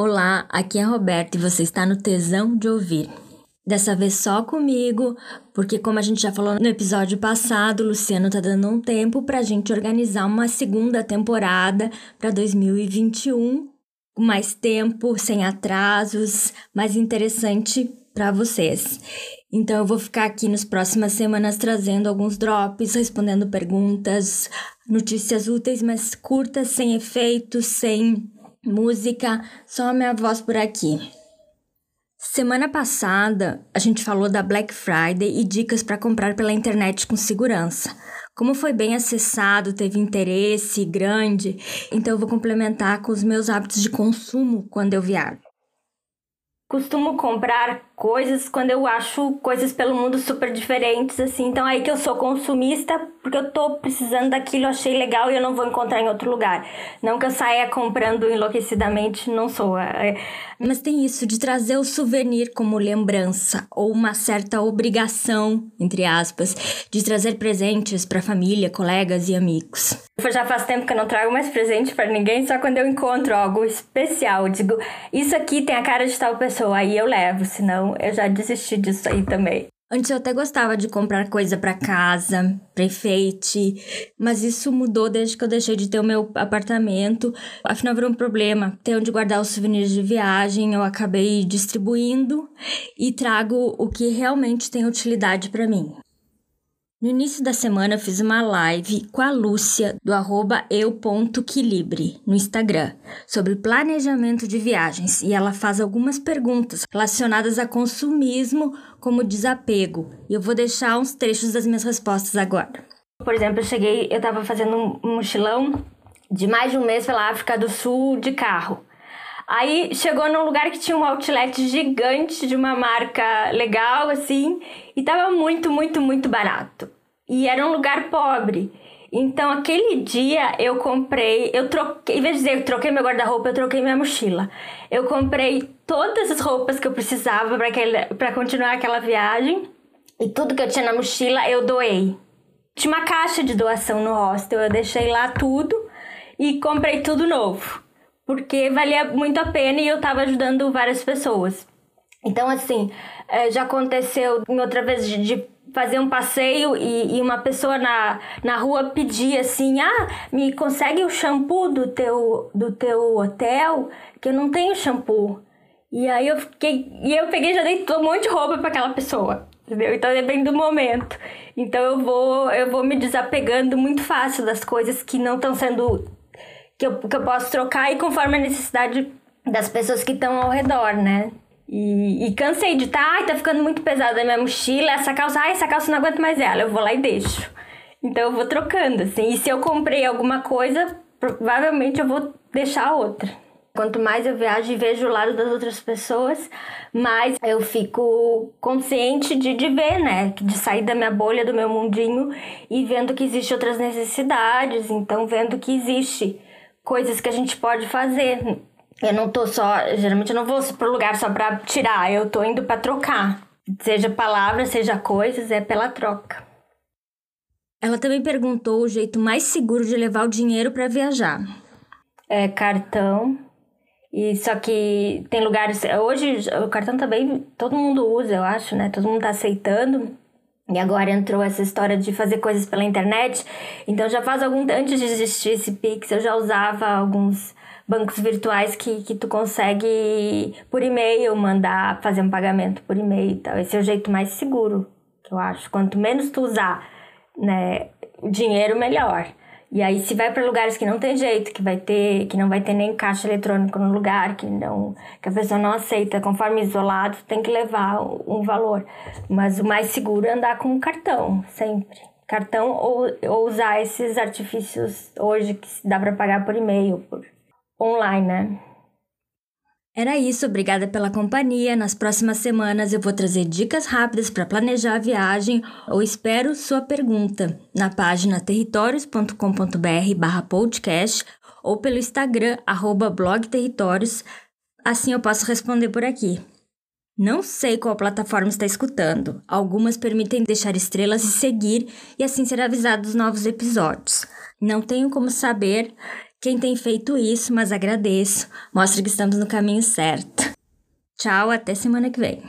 Olá, aqui é a Roberta e você está no Tesão de Ouvir. Dessa vez só comigo, porque como a gente já falou no episódio passado, o Luciano tá dando um tempo pra gente organizar uma segunda temporada para 2021, com mais tempo, sem atrasos, mais interessante para vocês. Então eu vou ficar aqui nas próximas semanas trazendo alguns drops, respondendo perguntas, notícias úteis, mas curtas, sem efeitos, sem música, só a minha voz por aqui. Semana passada, a gente falou da Black Friday e dicas para comprar pela internet com segurança. Como foi bem acessado, teve interesse grande, então eu vou complementar com os meus hábitos de consumo quando eu viajo. Costumo comprar coisas quando eu acho coisas pelo mundo super diferentes, assim. Então aí que eu sou consumista, porque eu tô precisando daquilo, achei legal e eu não vou encontrar em outro lugar. Não que eu saia comprando enlouquecidamente, não sou. É... Mas tem isso de trazer o souvenir como lembrança, ou uma certa obrigação, entre aspas, de trazer presentes para família, colegas e amigos. Já faz tempo que eu não trago mais presente para ninguém, só quando eu encontro algo especial. Eu digo, isso aqui tem a cara de tal pessoa, aí eu levo, senão eu já desisti disso aí também. Antes eu até gostava de comprar coisa para casa, para enfeite, mas isso mudou desde que eu deixei de ter o meu apartamento. Afinal, virou um problema ter onde guardar os souvenirs de viagem. Eu acabei distribuindo e trago o que realmente tem utilidade para mim. No início da semana fiz uma live com a Lúcia do arroba eu.quilibre no Instagram sobre planejamento de viagens e ela faz algumas perguntas relacionadas a consumismo como desapego e eu vou deixar uns trechos das minhas respostas agora. Por exemplo, eu cheguei, eu tava fazendo um mochilão de mais de um mês pela África do Sul de carro. Aí chegou num lugar que tinha um outlet gigante de uma marca legal, assim, e tava muito, muito, muito barato. E era um lugar pobre. Então, aquele dia eu comprei, eu troquei, em vez de dizer eu troquei meu guarda-roupa, eu troquei minha mochila. Eu comprei todas as roupas que eu precisava para continuar aquela viagem e tudo que eu tinha na mochila eu doei. Tinha uma caixa de doação no hostel, eu deixei lá tudo e comprei tudo novo porque valia muito a pena e eu estava ajudando várias pessoas. Então, assim, é, já aconteceu em outra vez de, fazer um passeio e, e, uma pessoa na, na rua pedir assim: ah, me consegue o shampoo do teu, do teu hotel, que eu não tenho shampoo. E aí eu fiquei. E eu peguei já dei um monte de roupa para aquela pessoa. Entendeu? Então depende do momento. Então eu vou, eu vou me desapegando muito fácil das coisas que não estão sendo que eu, que eu posso trocar e conforme a necessidade das pessoas que estão ao redor, né? E, e cansei de estar, tá, ai, tá ficando muito pesada a minha mochila, essa calça, ai, essa calça não aguento mais ela, eu vou lá e deixo. Então eu vou trocando, assim. E se eu comprei alguma coisa, provavelmente eu vou deixar outra. Quanto mais eu viajo e vejo o lado das outras pessoas, mais eu fico consciente de, de ver, né? De sair da minha bolha, do meu mundinho e vendo que existem outras necessidades. Então, vendo que existe coisas que a gente pode fazer. Eu não tô só, geralmente eu não vou pro lugar só para tirar, eu tô indo para trocar. Seja palavras, seja coisas, é pela troca. Ela também perguntou o jeito mais seguro de levar o dinheiro para viajar. É cartão. E só que tem lugares. Hoje o cartão também todo mundo usa, eu acho, né? Todo mundo tá aceitando. E agora entrou essa história de fazer coisas pela internet. Então já faz algum antes de existir esse Pix, eu já usava alguns bancos virtuais que, que tu consegue por e-mail mandar fazer um pagamento por e-mail e tal. Esse é o jeito mais seguro, que eu acho. Quanto menos tu usar, né, o dinheiro melhor. E aí se vai para lugares que não tem jeito, que vai ter, que não vai ter nem caixa eletrônico no lugar, que não, que a pessoa não aceita, conforme isolado, tem que levar um valor. Mas o mais seguro é andar com cartão, sempre. Cartão ou, ou usar esses artifícios hoje que dá para pagar por e-mail, por online, né? Era isso, obrigada pela companhia. Nas próximas semanas eu vou trazer dicas rápidas para planejar a viagem ou espero sua pergunta na página territórios.com.br/podcast ou pelo Instagram @blogterritórios. Assim eu posso responder por aqui. Não sei qual plataforma está escutando. Algumas permitem deixar estrelas e seguir e assim ser avisado dos novos episódios. Não tenho como saber quem tem feito isso, mas agradeço. Mostra que estamos no caminho certo. Tchau, até semana que vem.